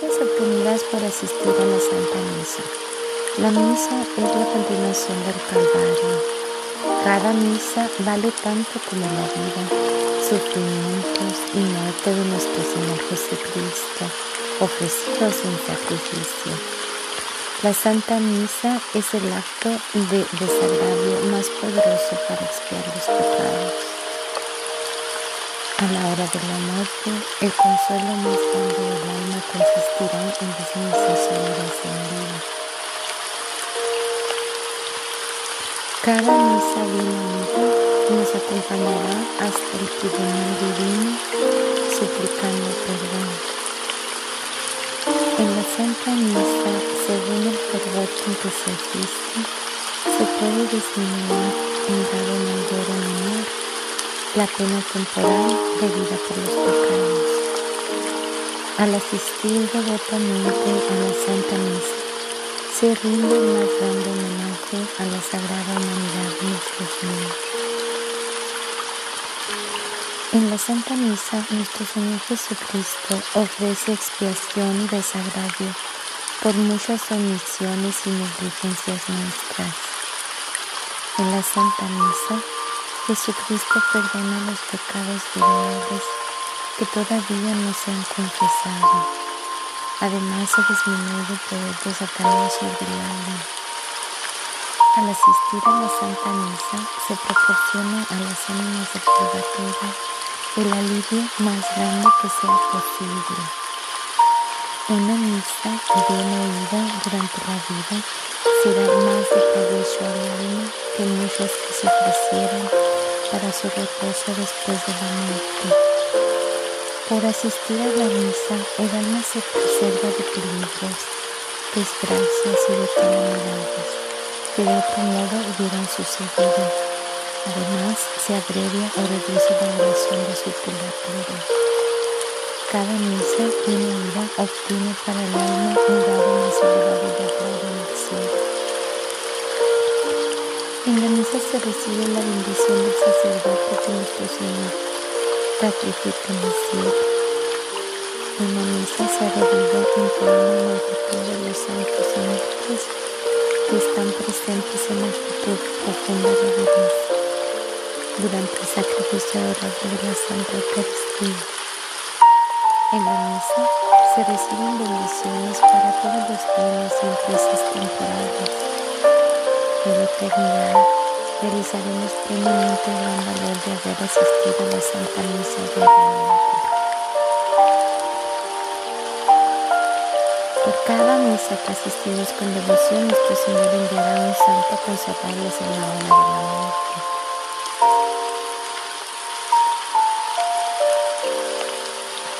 gracias obtenidas por asistir a la Santa Misa. La misa es la continuación del Calvario. Cada misa vale tanto como la vida, sufrimientos y muerte de nuestro Señor Jesucristo, ofrecidos en sacrificio. La Santa Misa es el acto de desagravio más poderoso para expiar los pecados. A la hora de la muerte, el consuelo más grande alma consistirá en las misas sonoras en vida. Cada misa bien unida nos acompañará hasta el tribunal divino, suplicando perdón. En la Santa Misa, según el fervor con que se asiste, se puede disminuir en grado mayor o menor la pena temporal debida por los pecados. Al asistir devotamente a la Santa Misa, se rinde el más grande homenaje a la Sagrada Humanidad nuestro Señor. En la Santa Misa, nuestro Señor Jesucristo ofrece expiación y desagravio por muchas omisiones y negligencias nuestras. En la Santa Misa, Jesucristo perdona los pecados veniales que todavía no se han confesado. Además se disminuye el poder de Satanás. Al asistir a la Santa Misa se proporciona a las ánimas del purgatorio el alivio más grande que sea posible. Una misa bien oída durante la vida será más de provecho al alma que muchas que se ofrecieran para su reposo después de la muerte. Por asistir a la misa, el alma se preserva de peligros, desgracias y de calamidades que de otro modo hubieran sucedido. Además, se abrevia o reduce la oración de su purgatorio. Cada misa tiene vida obtiene para el alma un grado más elevado de gloria en la misa se recibe la bendición del sacerdote que nuestro Señor misa se revive en toda la multitud de los santos ángeles que están presentes en la actitud profunda de reverencia durante el sacrificio de la Santa Eucaristía. En la misa se reciben bendiciones para todos los bienes y empresas temporales de la eternidad, realizaremos plenamente el gran valor de haber asistido a la Santa Misa diariamente. Por cada misa que asistimos con devoción, nuestro Señor enviará un santo a en la hora de la muerte.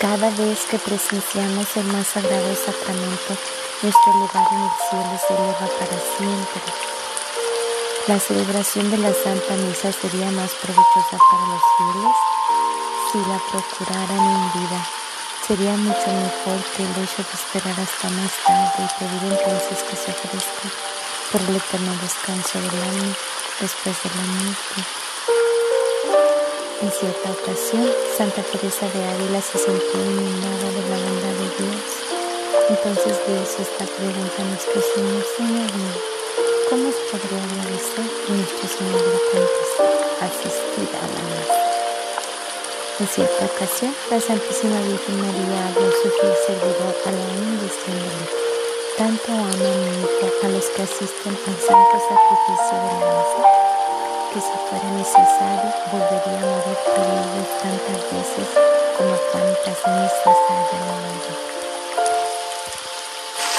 Cada vez que presenciamos el más sagrado sacramento, nuestro lugar en el cielo se eleva para siempre. La celebración de la Santa Misa sería más provechosa para los fieles si la procuraran en vida. Sería mucho mejor que el hecho de esperar hasta más tarde y pedir entonces que se ofrezca por el eterno descanso del alma después de la muerte. En cierta ocasión, Santa Teresa de Ávila se sintió inundada de la bondad de Dios. Entonces Dios esta pregunta nuestro Señor, Señor mío, ¿Cómo podría agradecer que nuestro Señor le contestó asistir a la misa? En cierta ocasión, la Santísima Virgen María habló su fiel servidor a la diciéndole, tanto ama mi hijo a los que asisten al santo sacrificio de la misa, que si fuera necesario volvería a morir por ellos tantas veces como cuantas misas haya oído.